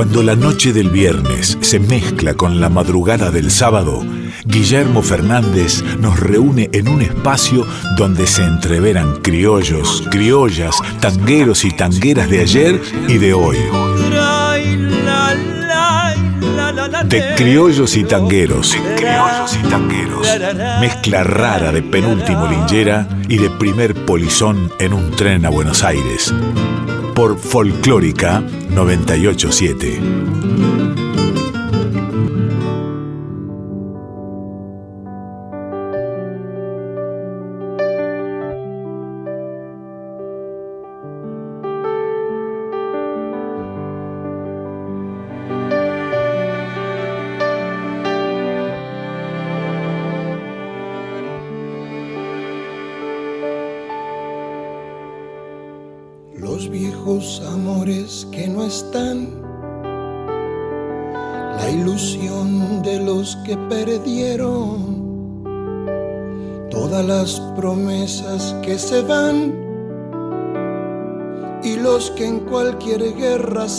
Cuando la noche del viernes se mezcla con la madrugada del sábado, Guillermo Fernández nos reúne en un espacio donde se entreveran criollos, criollas, tangueros y tangueras de ayer y de hoy. De criollos y tangueros. De criollos y tangueros. Mezcla rara de penúltimo linchera y de primer polizón en un tren a Buenos Aires. Por Folclórica 987.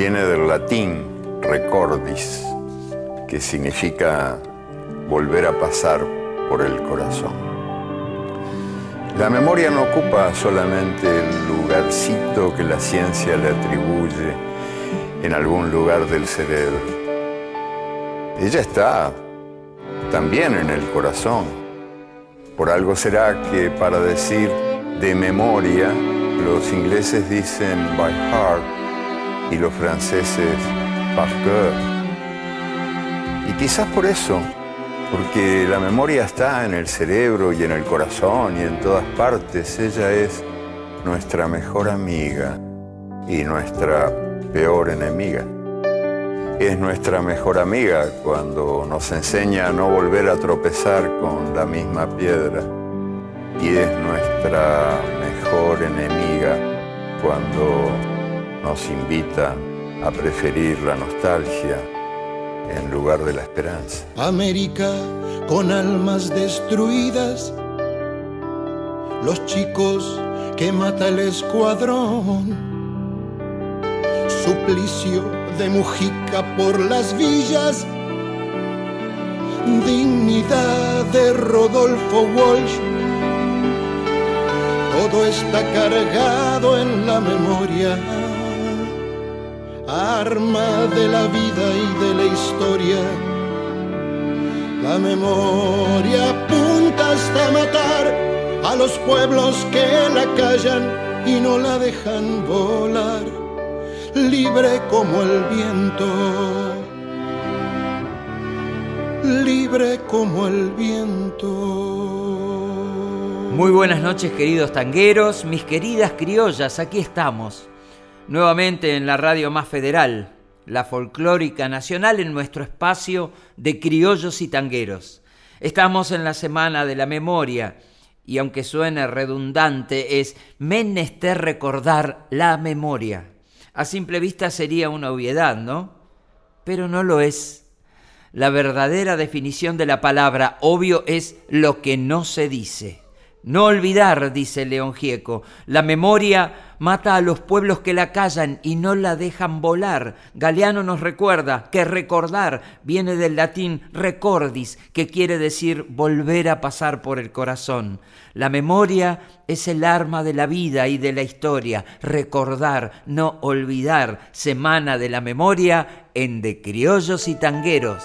viene del latín recordis, que significa volver a pasar por el corazón. La memoria no ocupa solamente el lugarcito que la ciencia le atribuye en algún lugar del cerebro. Ella está también en el corazón por algo será que para decir de memoria, los ingleses dicen by heart y los franceses par cœur. Y quizás por eso, porque la memoria está en el cerebro y en el corazón y en todas partes, ella es nuestra mejor amiga y nuestra peor enemiga es nuestra mejor amiga cuando nos enseña a no volver a tropezar con la misma piedra y es nuestra mejor enemiga cuando nos invita a preferir la nostalgia en lugar de la esperanza. América con almas destruidas, los chicos que mata el escuadrón, suplicio de Mujica por las villas, dignidad de Rodolfo Walsh. Todo está cargado en la memoria, arma de la vida y de la historia. La memoria apunta hasta matar a los pueblos que la callan y no la dejan volar libre como el viento, libre como el viento. Muy buenas noches queridos tangueros, mis queridas criollas, aquí estamos, nuevamente en la radio más federal, la folclórica nacional en nuestro espacio de criollos y tangueros. Estamos en la semana de la memoria y aunque suene redundante es menester recordar la memoria a simple vista sería una obviedad, ¿no? Pero no lo es. La verdadera definición de la palabra obvio es lo que no se dice. No olvidar, dice León Gieco, la memoria mata a los pueblos que la callan y no la dejan volar. Galeano nos recuerda que recordar viene del latín recordis, que quiere decir volver a pasar por el corazón. La memoria es el arma de la vida y de la historia. Recordar, no olvidar, semana de la memoria en De Criollos y Tangueros.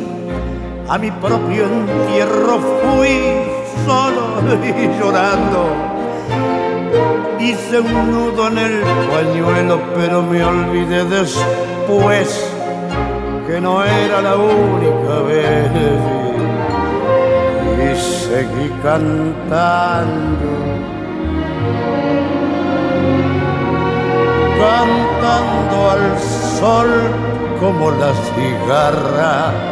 a mi propio entierro fui solo y llorando. Hice un nudo en el pañuelo, pero me olvidé después que no era la única vez. Y seguí cantando. Cantando al sol como la cigarra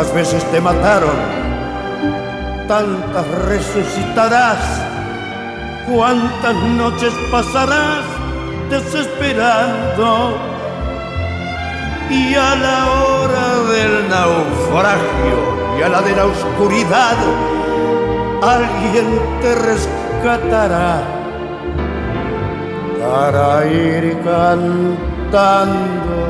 tantas veces te mataron, tantas resucitarás, cuántas noches pasarás desesperando. Y a la hora del naufragio y a la de la oscuridad, alguien te rescatará para ir cantando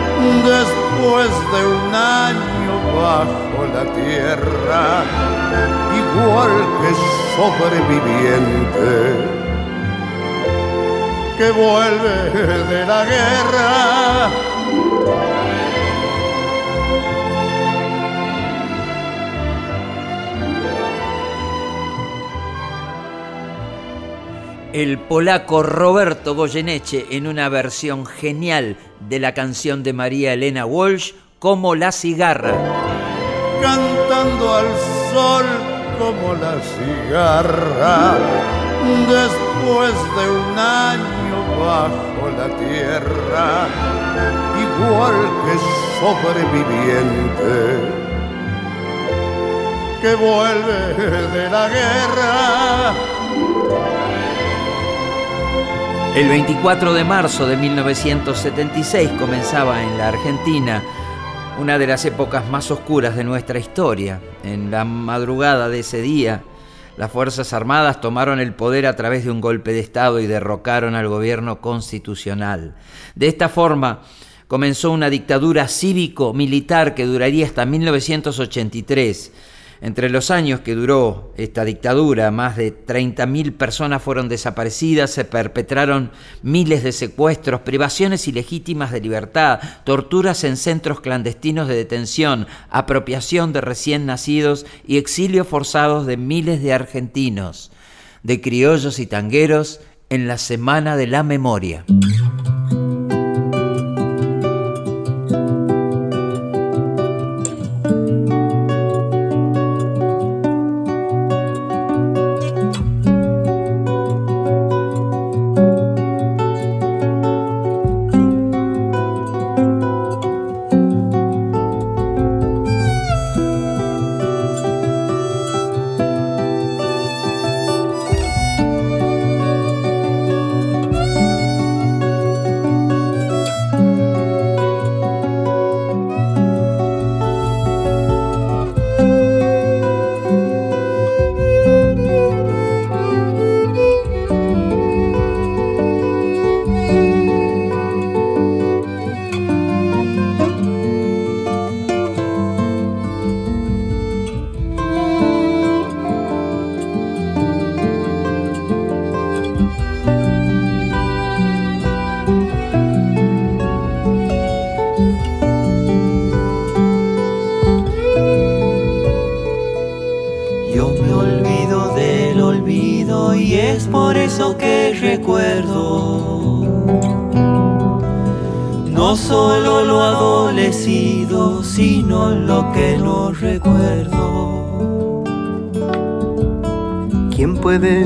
después de un año bajo la tierra, igual que sobreviviente que vuelve de la guerra. El polaco Roberto Goyeneche en una versión genial de la canción de María Elena Walsh como La cigarra. Cantando al sol como la cigarra, después de un año bajo la tierra, igual que sobreviviente que vuelve de la guerra El 24 de marzo de 1976 comenzaba en la Argentina una de las épocas más oscuras de nuestra historia. En la madrugada de ese día, las Fuerzas Armadas tomaron el poder a través de un golpe de Estado y derrocaron al gobierno constitucional. De esta forma, comenzó una dictadura cívico-militar que duraría hasta 1983 entre los años que duró esta dictadura, más de 30.000 personas fueron desaparecidas, se perpetraron miles de secuestros, privaciones ilegítimas de libertad, torturas en centros clandestinos de detención, apropiación de recién nacidos y exilio forzados de miles de argentinos, de criollos y tangueros en la Semana de la Memoria.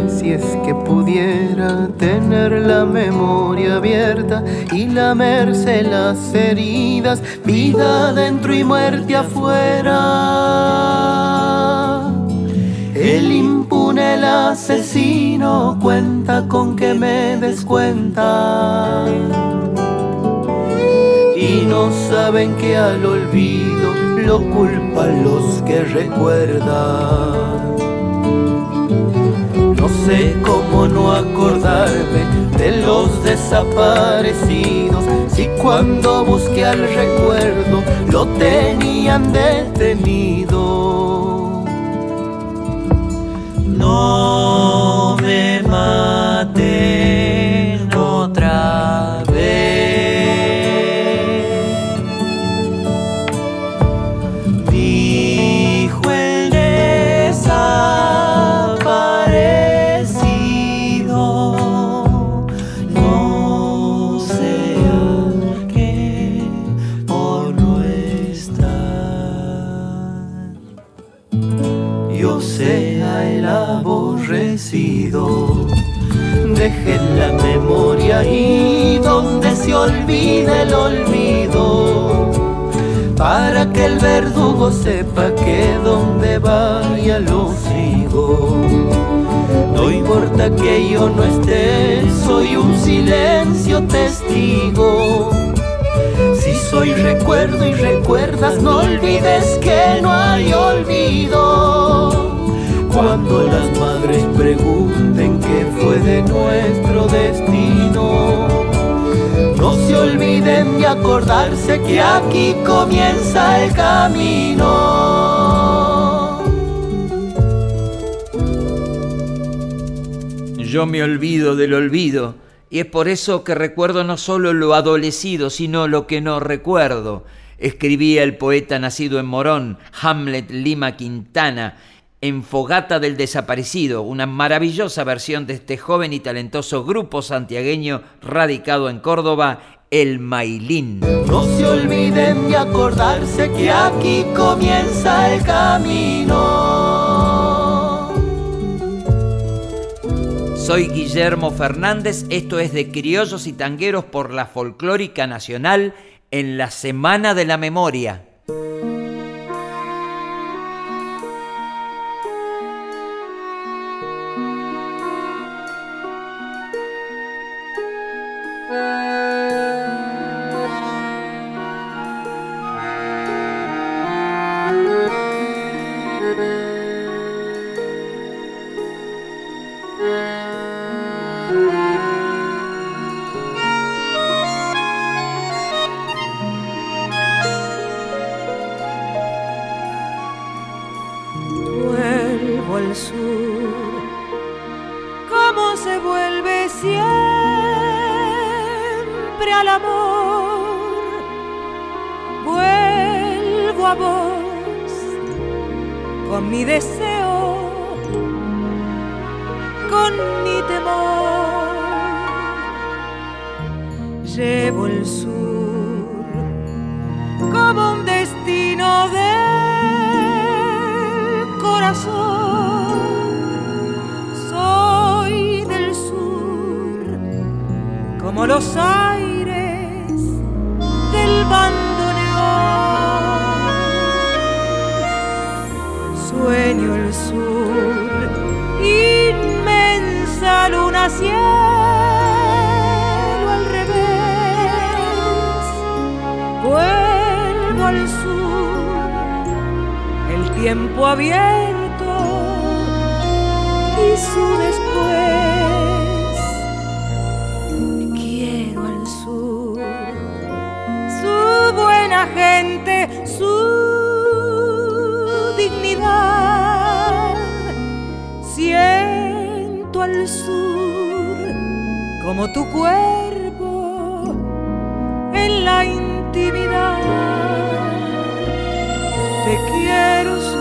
Si es que pudiera tener la memoria abierta y lamerse las heridas, vida dentro y muerte afuera. El impune, el asesino, cuenta con que me descuenta. No saben que al olvido lo culpan los que recuerdan sé cómo no acordarme de los desaparecidos. Si cuando busqué al recuerdo lo tenían detenido. No la memoria y donde se olvida el olvido, para que el verdugo sepa que donde vaya lo sigo. No importa que yo no esté, soy un silencio testigo. Si soy recuerdo y recuerdas, no olvides que no hay olvido cuando las madres pregunten qué fue de nuestro destino. No se olviden de acordarse que aquí comienza el camino. Yo me olvido del olvido, y es por eso que recuerdo no solo lo adolecido, sino lo que no recuerdo. Escribía el poeta nacido en Morón, Hamlet Lima Quintana, en Fogata del Desaparecido, una maravillosa versión de este joven y talentoso grupo santiagueño radicado en Córdoba, el Mailín. No se olviden de acordarse que aquí comienza el camino. Soy Guillermo Fernández, esto es de Criollos y Tangueros por la Folclórica Nacional en la Semana de la Memoria. inmensa luna cielo al revés. Vuelvo al sur, el tiempo abierto y su después. Quiero al sur, su buena gente sur, como tu cuerpo en la intimidad. Te quiero sur,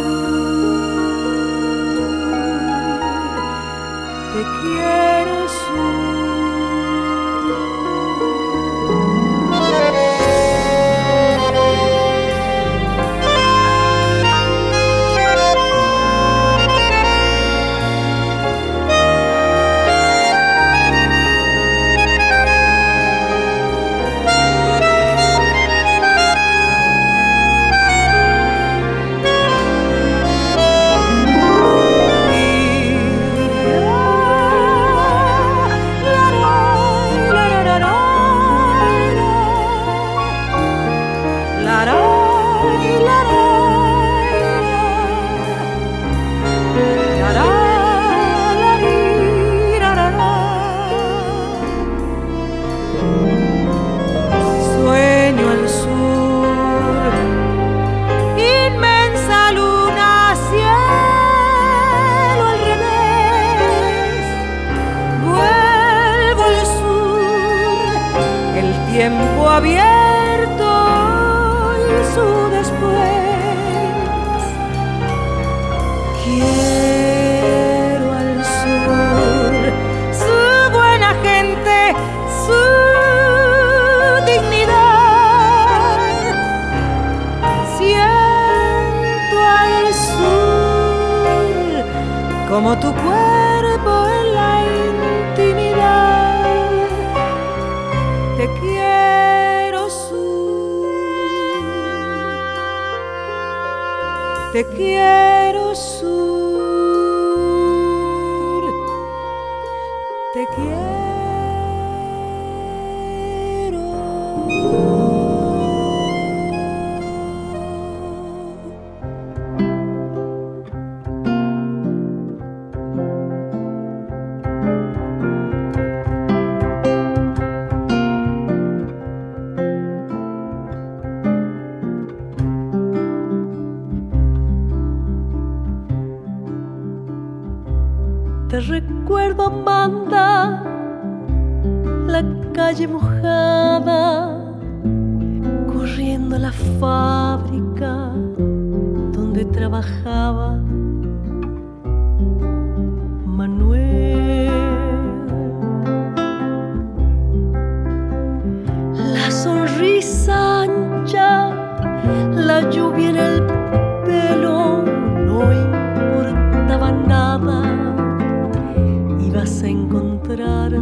te quiero. abierto. quiero su possa encontrar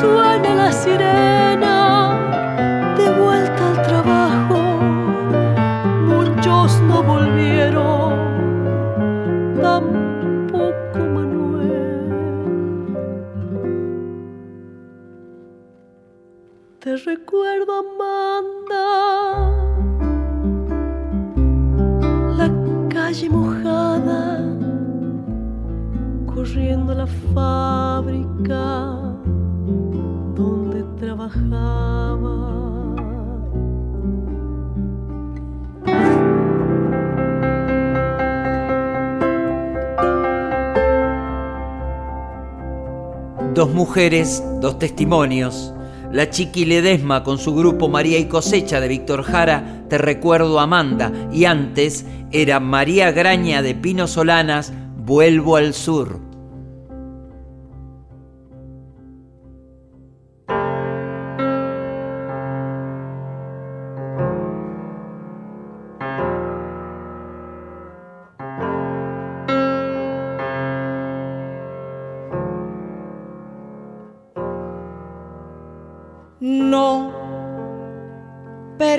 Suena la sirena de vuelta al trabajo. Muchos no volvieron, tampoco Manuel. Te recuerdo, la fábrica donde trabajaba. Dos mujeres, dos testimonios. La Chiqui Ledesma con su grupo María y Cosecha de Víctor Jara, Te recuerdo Amanda. Y antes era María Graña de Pino Solanas, Vuelvo al Sur.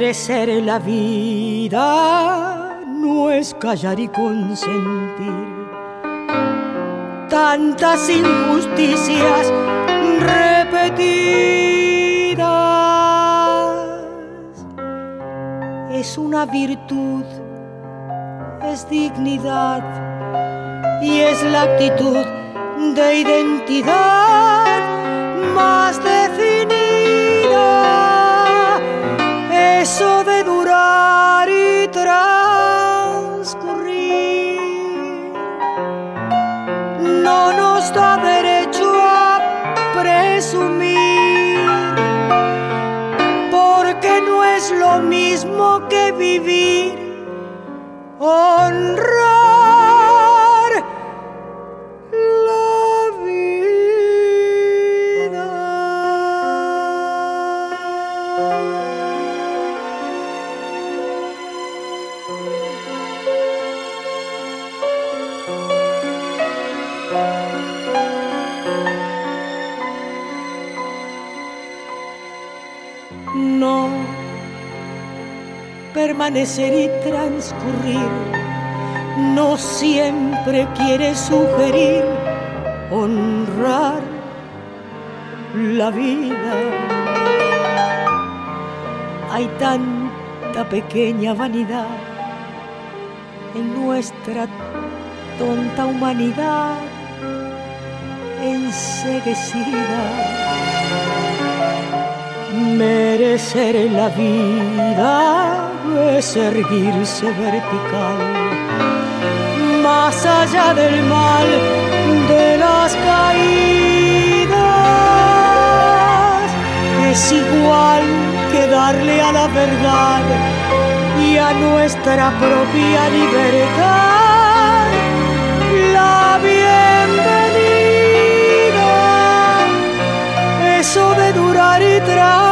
Merecer la vida no es callar y consentir tantas injusticias repetidas. Es una virtud, es dignidad y es la actitud de identidad más definida eso de durar y transcurrir. No nos da derecho a presumir, porque no es lo mismo que vivir, honrar permanecer y transcurrir no siempre quiere sugerir honrar la vida. Hay tanta pequeña vanidad en nuestra tonta humanidad enseguecida. Merecer la vida es erguirse vertical, más allá del mal de las caídas. Es igual que darle a la verdad y a nuestra propia libertad la bienvenida. Eso de durar y transcurrir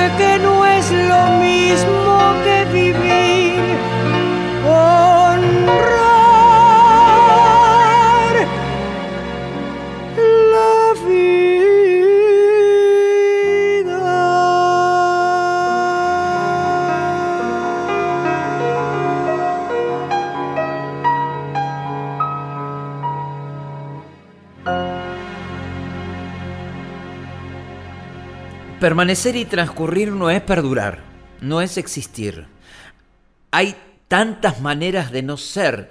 porque no es lo mismo que vivir. Permanecer y transcurrir no es perdurar, no es existir. Hay tantas maneras de no ser,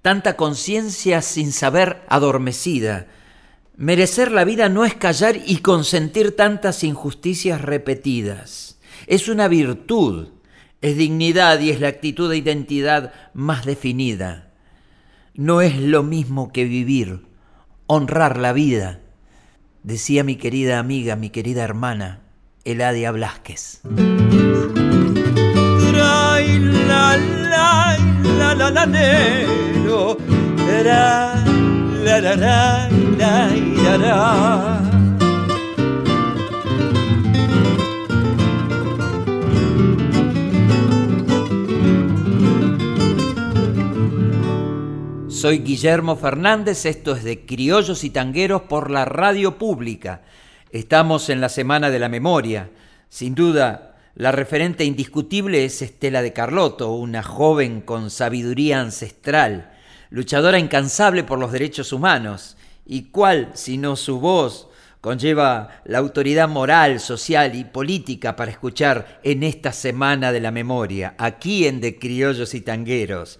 tanta conciencia sin saber adormecida. Merecer la vida no es callar y consentir tantas injusticias repetidas. Es una virtud, es dignidad y es la actitud de identidad más definida. No es lo mismo que vivir, honrar la vida decía mi querida amiga, mi querida hermana, Eladia Blasquez. Soy Guillermo Fernández, esto es de Criollos y Tangueros por la radio pública. Estamos en la Semana de la Memoria. Sin duda, la referente indiscutible es Estela de Carlotto, una joven con sabiduría ancestral, luchadora incansable por los derechos humanos, y cuál, si no su voz, conlleva la autoridad moral, social y política para escuchar en esta Semana de la Memoria, aquí en De Criollos y Tangueros.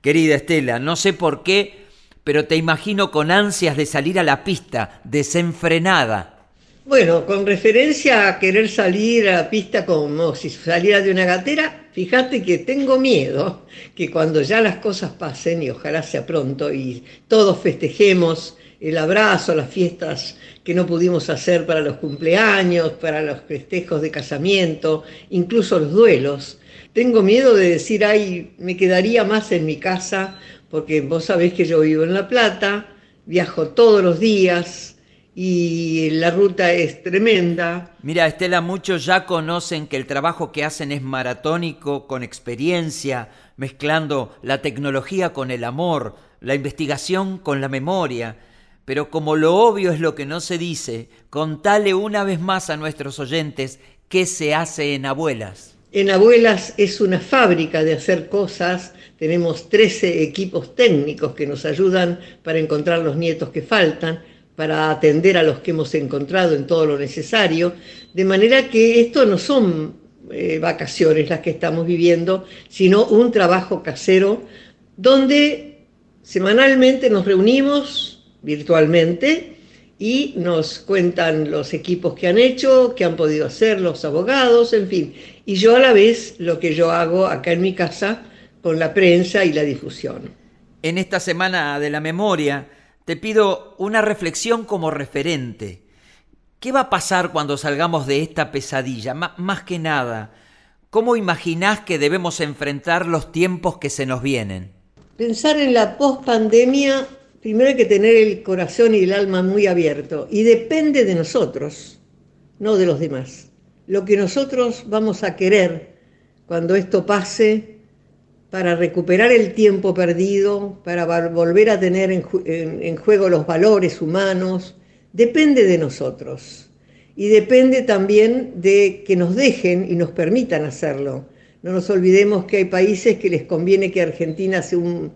Querida Estela, no sé por qué, pero te imagino con ansias de salir a la pista, desenfrenada. Bueno, con referencia a querer salir a la pista como si saliera de una gatera, fíjate que tengo miedo que cuando ya las cosas pasen, y ojalá sea pronto, y todos festejemos el abrazo, las fiestas que no pudimos hacer para los cumpleaños, para los festejos de casamiento, incluso los duelos, tengo miedo de decir, ay, me quedaría más en mi casa, porque vos sabés que yo vivo en La Plata, viajo todos los días y la ruta es tremenda. Mira, Estela, muchos ya conocen que el trabajo que hacen es maratónico, con experiencia, mezclando la tecnología con el amor, la investigación con la memoria. Pero como lo obvio es lo que no se dice, contale una vez más a nuestros oyentes qué se hace en abuelas. En Abuelas es una fábrica de hacer cosas, tenemos 13 equipos técnicos que nos ayudan para encontrar los nietos que faltan, para atender a los que hemos encontrado en todo lo necesario, de manera que esto no son eh, vacaciones las que estamos viviendo, sino un trabajo casero donde semanalmente nos reunimos virtualmente y nos cuentan los equipos que han hecho, que han podido hacer, los abogados, en fin. Y yo a la vez lo que yo hago acá en mi casa con la prensa y la difusión. En esta semana de la memoria te pido una reflexión como referente. ¿Qué va a pasar cuando salgamos de esta pesadilla? más que nada, ¿cómo imaginás que debemos enfrentar los tiempos que se nos vienen? Pensar en la pospandemia primero hay que tener el corazón y el alma muy abierto y depende de nosotros, no de los demás. Lo que nosotros vamos a querer cuando esto pase para recuperar el tiempo perdido, para volver a tener en, juego los valores humanos, depende de nosotros. Y depende también de que nos dejen y nos permitan hacerlo. No nos olvidemos que hay países que les conviene que Argentina sea un,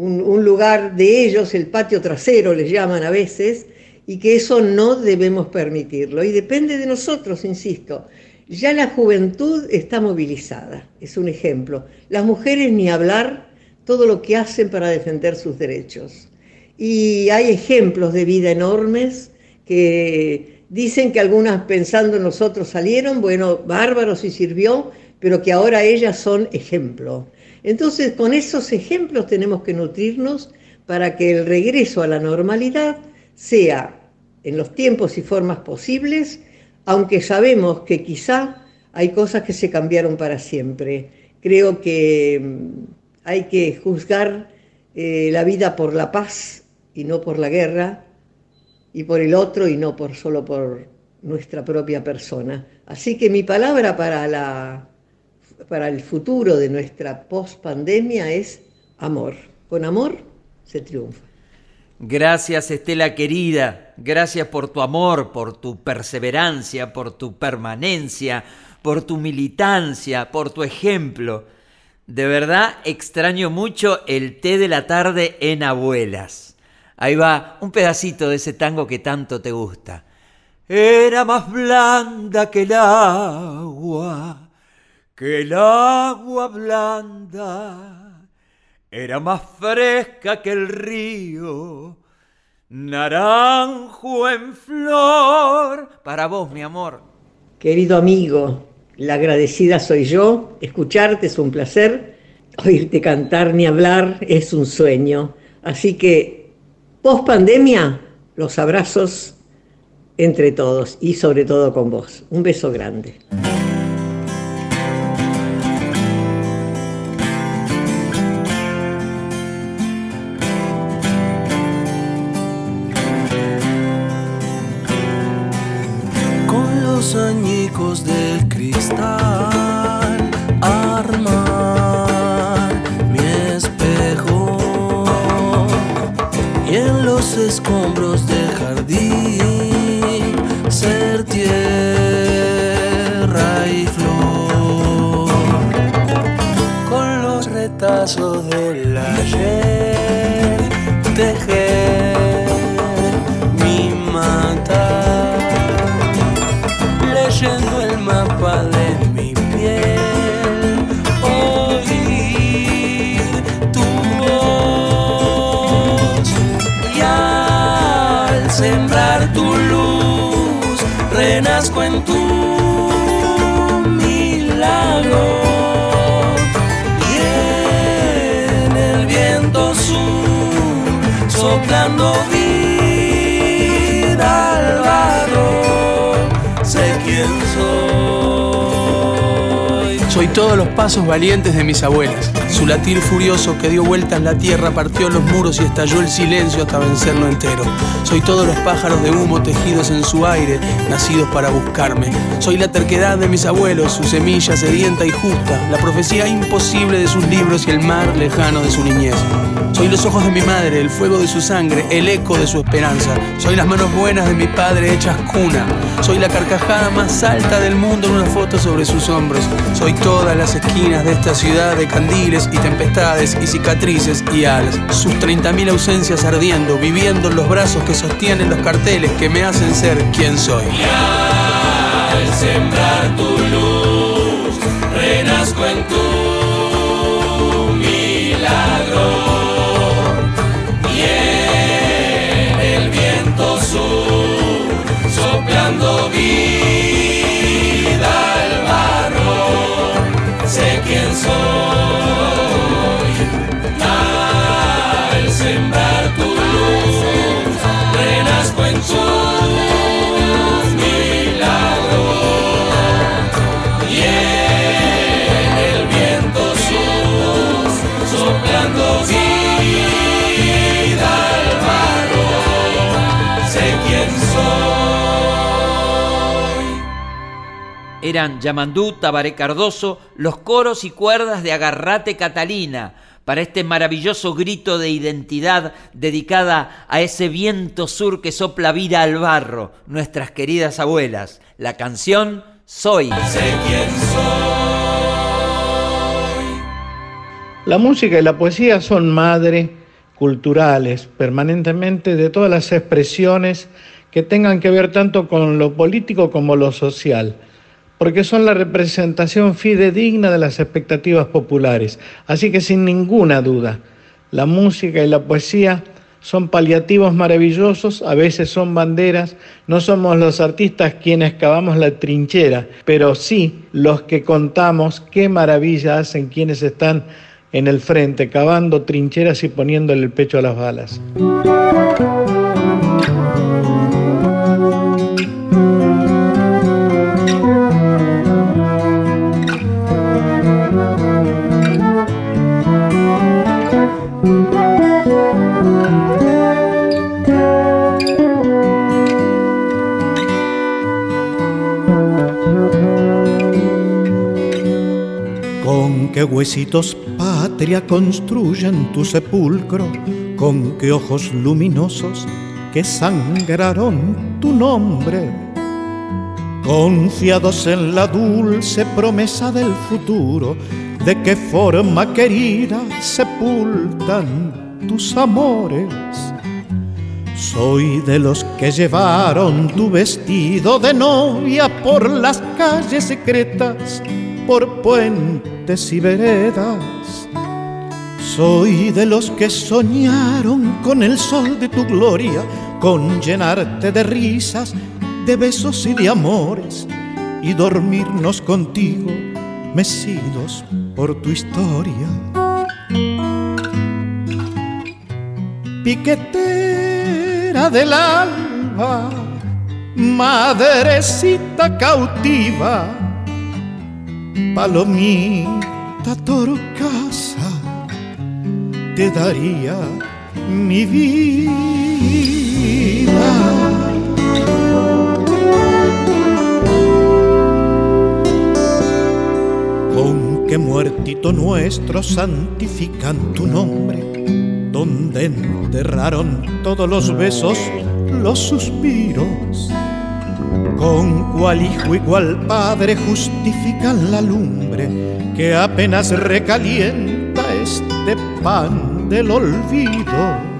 un, lugar de ellos, el patio trasero les llaman a veces, y que eso no debemos permitirlo. Y depende de nosotros, insisto. Ya la juventud está movilizada, es un ejemplo. Las mujeres ni hablar todo lo que hacen para defender sus derechos. Y hay ejemplos de vida enormes que dicen que algunas pensando en nosotros salieron, bueno, bárbaros y sirvió, pero que ahora ellas son ejemplo. Entonces, con esos ejemplos tenemos que nutrirnos para que el regreso a la normalidad sea en los tiempos y formas posibles, aunque sabemos que quizá hay cosas que se cambiaron para siempre. Creo que mm, hay que juzgar eh, la vida por la paz y no por la guerra, y por el otro y no por solo por nuestra propia persona. Así que mi palabra para, la, para el futuro de nuestra post-pandemia es amor. Con amor se triunfa. Gracias Estela querida, gracias por tu amor, por tu perseverancia, por tu permanencia, por tu militancia, por tu ejemplo. De verdad extraño mucho el té de la tarde en abuelas. Ahí va un pedacito de ese tango que tanto te gusta. Era más blanda que el agua, que el agua blanda era más fresca que el río, naranjo en flor. Para vos, mi amor. Querido amigo, la agradecida soy yo. Escucharte es un placer. Oírte cantar ni hablar es un sueño. Así que, post pandemia, los abrazos entre todos y sobre todo con vos. Un beso grande. y en los escombros del jardín ser tierra y flor con los retazos del ayer. complazco en tu milagro. Todos los pasos valientes de mis abuelas. Su latir furioso que dio vueltas la tierra partió los muros y estalló el silencio hasta vencerlo entero. Soy todos los pájaros de humo tejidos en su aire, nacidos para buscarme. Soy la terquedad de mis abuelos, su semilla sedienta y justa, la profecía imposible de sus libros y el mar lejano de su niñez. Soy los ojos de mi madre, el fuego de su sangre, el eco de su esperanza. Soy las manos buenas de mi padre hechas cuna. Soy la carcajada más alta del mundo en una foto sobre sus hombros. Soy todas las esquinas de esta ciudad de candiles y tempestades y cicatrices y alas. Sus 30.000 ausencias ardiendo, viviendo en los brazos que sostienen los carteles que me hacen ser quien soy. Y al sembrar tu luz, renazco en tu eran Yamandú, Tabaré Cardoso, los coros y cuerdas de Agarrate Catalina, para este maravilloso grito de identidad dedicada a ese viento sur que sopla vida al barro, nuestras queridas abuelas. La canción Soy. Sé quién soy. La música y la poesía son madre culturales permanentemente de todas las expresiones que tengan que ver tanto con lo político como lo social porque son la representación fidedigna de las expectativas populares. Así que sin ninguna duda, la música y la poesía son paliativos maravillosos, a veces son banderas, no somos los artistas quienes cavamos la trinchera, pero sí los que contamos qué maravilla hacen quienes están en el frente, cavando trincheras y poniéndole el pecho a las balas. Qué huesitos patria construyen tu sepulcro, con qué ojos luminosos que sangraron tu nombre. Confiados en la dulce promesa del futuro, de qué forma querida sepultan tus amores. Soy de los que llevaron tu vestido de novia por las calles secretas, por puentes y veredas. Soy de los que soñaron con el sol de tu gloria, con llenarte de risas, de besos y de amores, y dormirnos contigo, mecidos por tu historia. Piquetera del alba, madrecita cautiva, palomita torcasa, te daría mi vida. Con qué muertito nuestro santifican tu nombre, donde enterraron todos los besos, los suspiros. Con cuál hijo y cuál padre justifican la lumbre que apenas recalienta este pan del olvido.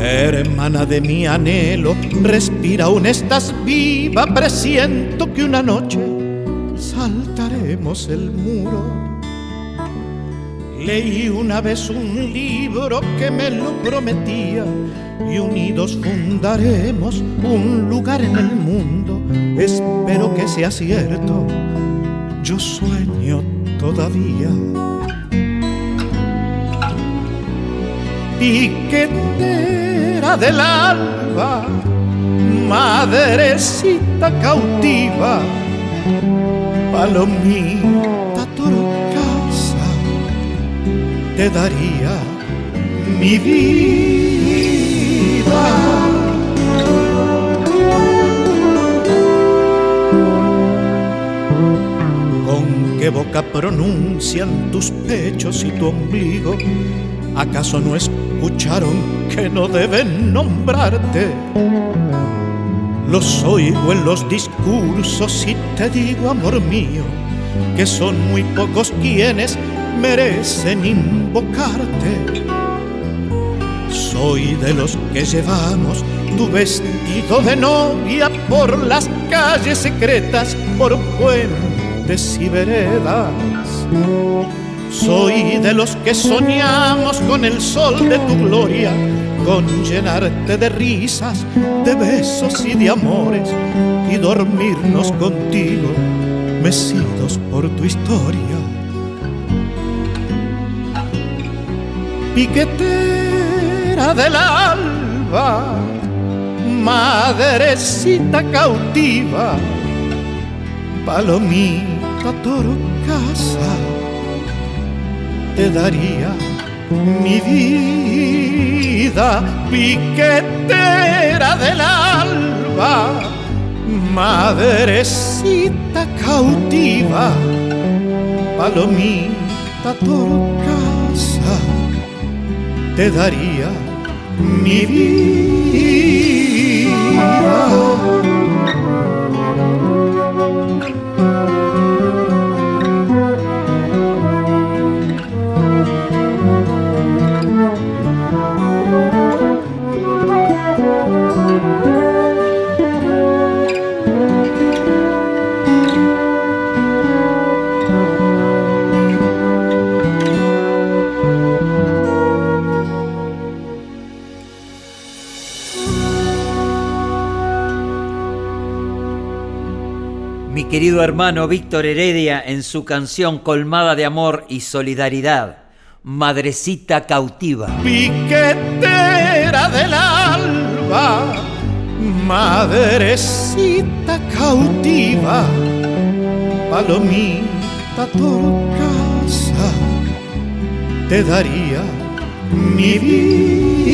Hermana de mi anhelo, respira aún estás viva, presiento que una noche saltaremos el muro. Leí una vez un libro que me lo prometía y unidos fundaremos un lugar en el mundo. Espero que sea cierto, yo sueño todavía. Piquetera del alba, madrecita cautiva, palomita te daría mi vida. ¿Con qué boca pronuncian tus pechos y tu ombligo? ¿Acaso no escucharon que no deben nombrarte? Los oigo en los discursos y te digo, amor mío, que son muy pocos quienes merecen invocarte. Soy de los que llevamos tu vestido de novia por las calles secretas, por puentes y veredas. Soy de los que soñamos con el sol de tu gloria, con llenarte de risas, de besos y de amores, y dormirnos contigo, mecidos por tu historia. Piquetera del alba, madrecita cautiva, palomita torcasa te daría mi vida, piquetera del alba, madrecita cautiva, palomita torcasa, te daría mi vida. Querido hermano Víctor Heredia en su canción colmada de amor y solidaridad, Madrecita cautiva. Piquetera del alba, madrecita cautiva, palomita torcasa, te daría mi vida.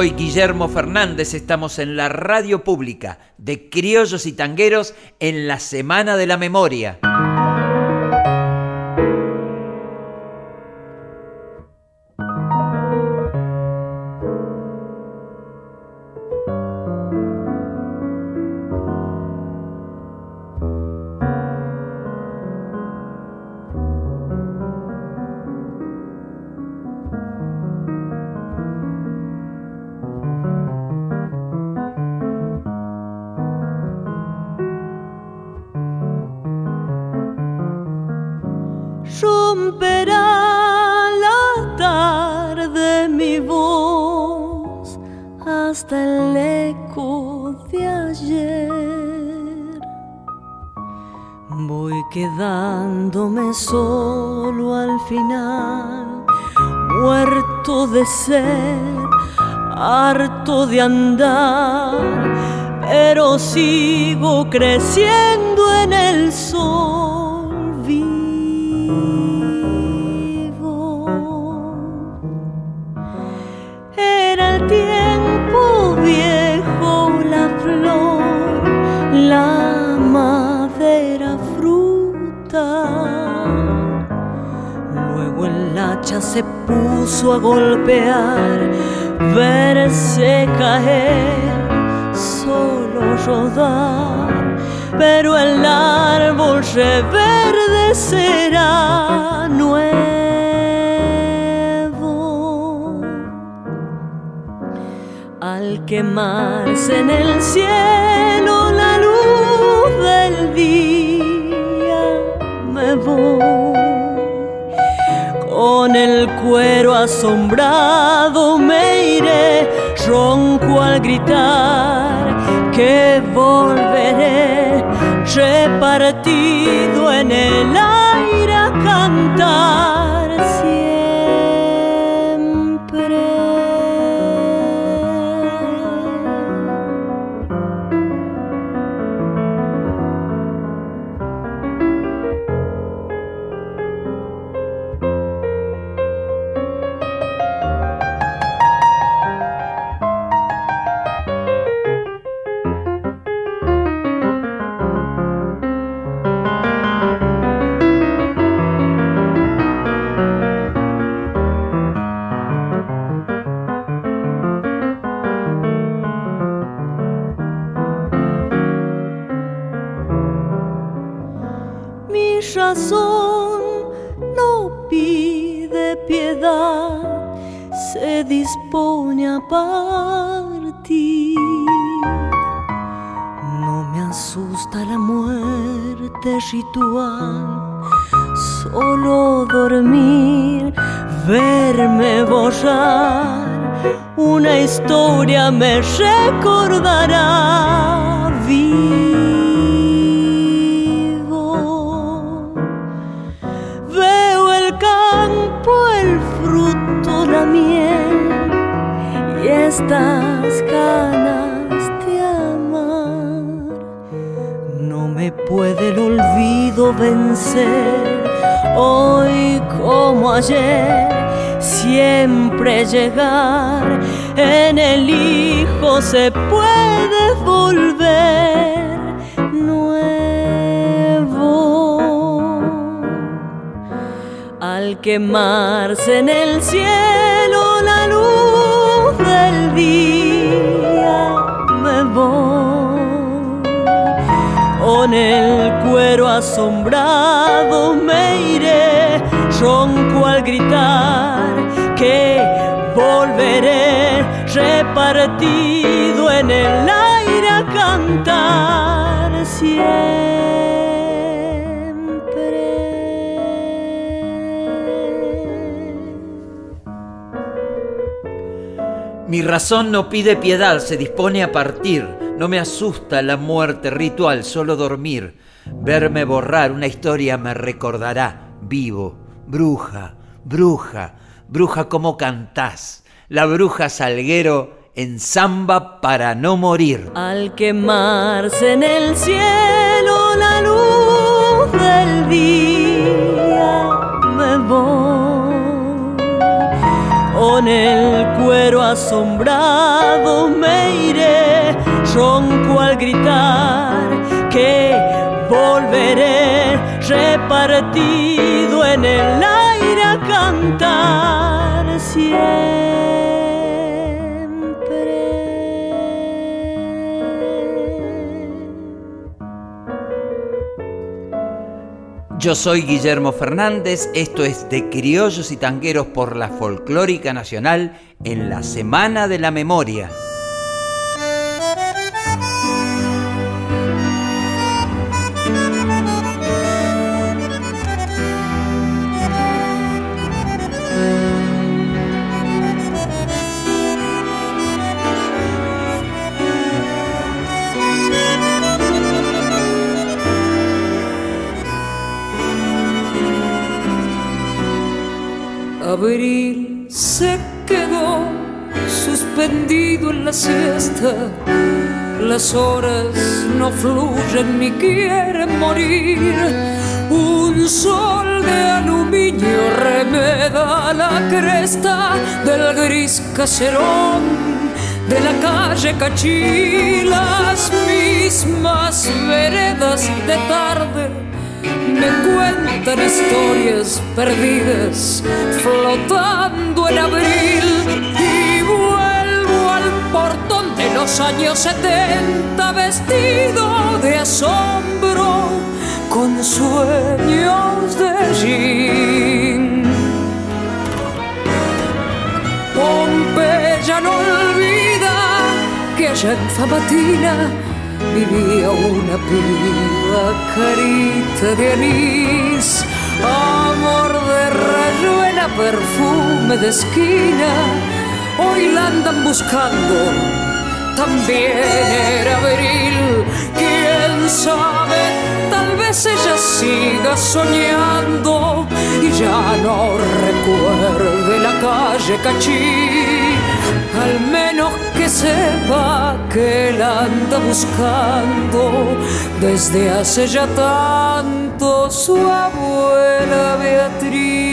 Soy Guillermo Fernández, estamos en la radio pública de Criollos y Tangueros en la Semana de la Memoria. Andar, pero sigo creciendo en el sol vivo. Era el tiempo viejo, la flor, la madera fruta. Luego el hacha se puso a golpear, verse caer, solo rodar, pero el árbol reverdecerá nuevo. Al quemarse en el cielo la luz del día, me voy con el cuero asombrado me iré, ronco al gritar que volveré, repartido en el aire una historia me recordará vivo. Veo el campo, el fruto, la miel y estas ganas puede el olvido vencer. Hoy como ayer, siempre llegar. En el Hijo se puede volver nuevo. Al quemarse en el cielo la luz del día, me voy con el cuero asombrado me iré, ronco al gritar que volveré repartido en el aire a cantar siempre. Mi razón no pide piedad, se dispone a partir no me asusta la muerte ritual, solo dormir. Verme borrar una historia me recordará. Vivo, bruja, bruja, bruja como cantás. La bruja salguero en samba para no morir. Al quemarse en el cielo la luz del día me voy con el cuero asombrado me iré, ronco al gritar que volveré repartido en el Yo soy Guillermo Fernández, esto es de Criollos y Tangueros por la Folclórica Nacional en la Semana de la Memoria. Se quedó suspendido en la siesta. Las horas no fluyen ni quieren morir. Un sol de aluminio remeda la cresta del gris caserón de la calle Cachí. Las mismas veredas de tarde me cuentan historias perdidas flotando en abril y vuelvo al portón de los años 70 vestido de asombro con sueños de jean. Pompeya no olvida que allá en Famatina vivía una piba carita de anís, amor de rayuela, perfume de esquina, hoy la andan buscando, también era abril, quién sabe, tal vez ella siga soñando y ya no recuerde la calle Cachí al menos que sepa que la anda buscando desde hace ya tanto su abuela Beatriz.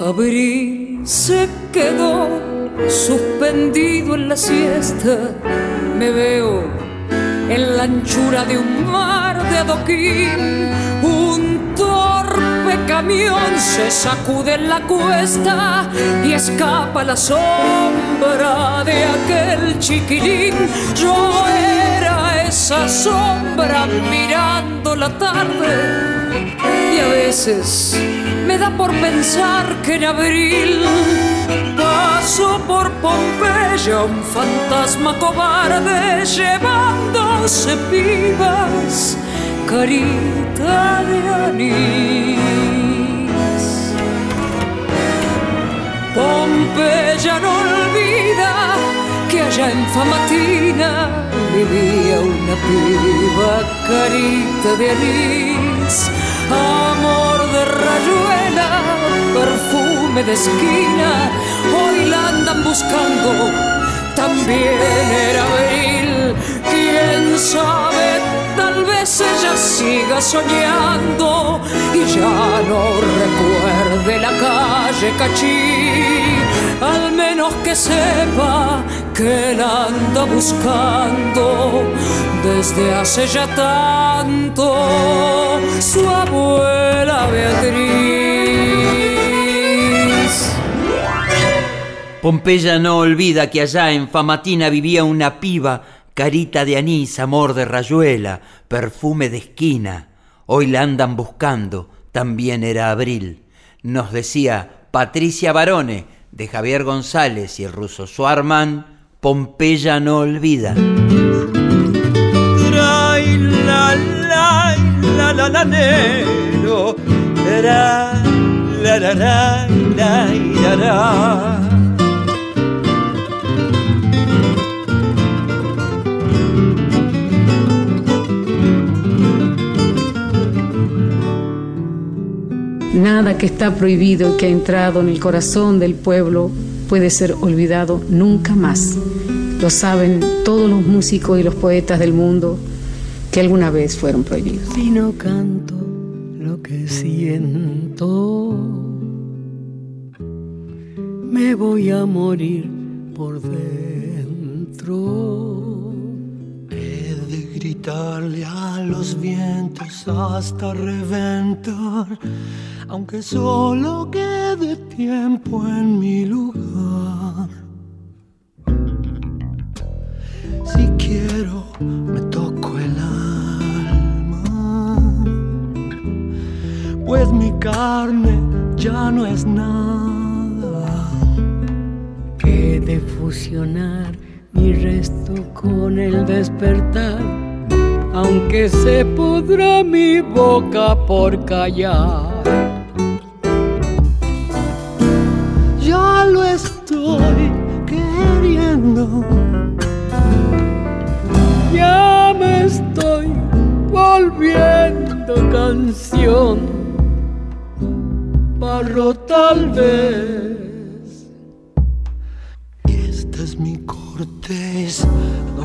Abril se quedó suspendido en la siesta, me veo en la anchura de un mar de adoquín. Un torpe camión se sacude en la cuesta y escapa la sombra de aquel chiquilín. Yo era esa sombra mirando la tarde y a veces me da por pensar que en abril Paso por Pompeya un fantasma cobarde llevándose pibas, carita de anís. Pompeya no olvida que allá en Famatina vivía una piba, carita de anís, amor de rayuela, perfume de esquina hoy la andan buscando, también era abril, quién sabe, tal vez ella siga soñando y ya no recuerde la calle Cachí, al menos que sepa que la anda buscando desde hace ya tanto. Su abuela Beatriz. Pompeya no olvida que allá en Famatina vivía una piba, carita de anís, amor de rayuela, perfume de esquina. Hoy la andan buscando, también era abril. Nos decía Patricia Barone, de Javier González y el ruso Suarman, Pompeya no olvida. Nada que está prohibido y que ha entrado en el corazón del pueblo puede ser olvidado nunca más. Lo saben todos los músicos y los poetas del mundo que alguna vez fueron prohibidos. Si no canto lo que siento, me voy a morir por dentro. Gritarle a los vientos hasta reventar, aunque solo quede tiempo en mi lugar. Si quiero, me toco el alma, pues mi carne ya no es nada. He de fusionar mi resto con el despertar, aunque se pudra mi boca por callar. Ya lo estoy queriendo ya me estoy volviendo canción, barro tal vez. Y esta es mi corteza,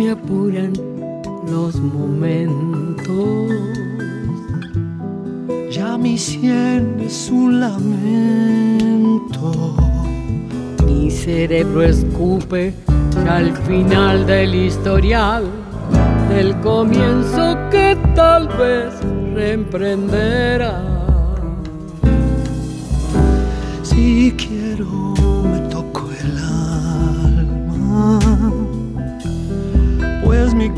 Me apuran los momentos, ya mi sien es un lamento. Mi cerebro escupe al final del historial, del comienzo que tal vez reemprenderá. Si quiero me toco el alma,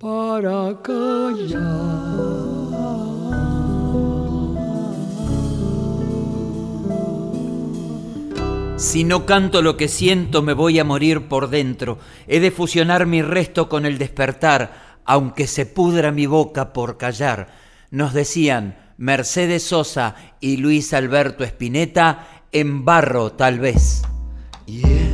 para callar. Si no canto lo que siento, me voy a morir por dentro. He de fusionar mi resto con el despertar, aunque se pudra mi boca por callar. Nos decían Mercedes Sosa y Luis Alberto Espineta en barro tal vez. Y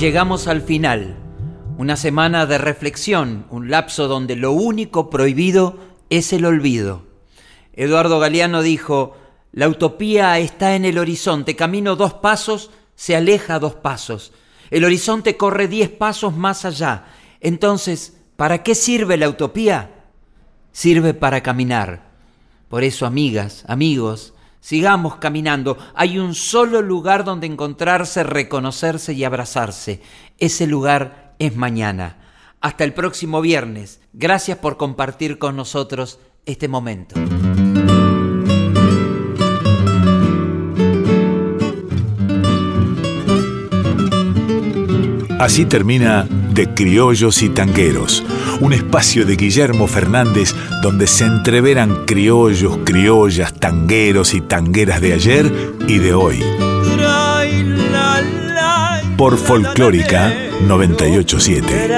Llegamos al final, una semana de reflexión, un lapso donde lo único prohibido es el olvido. Eduardo Galeano dijo, la utopía está en el horizonte. Camino dos pasos, se aleja dos pasos. El horizonte corre diez pasos más allá. Entonces, ¿para qué sirve la utopía? Sirve para caminar. Por eso, amigas, amigos, sigamos caminando. Hay un solo lugar donde encontrarse, reconocerse y abrazarse. Ese lugar es mañana. Hasta el próximo viernes. Gracias por compartir con nosotros este momento. Así termina De Criollos y Tangueros, un espacio de Guillermo Fernández donde se entreveran criollos, criollas, tangueros y tangueras de ayer y de hoy. Por Folclórica 987.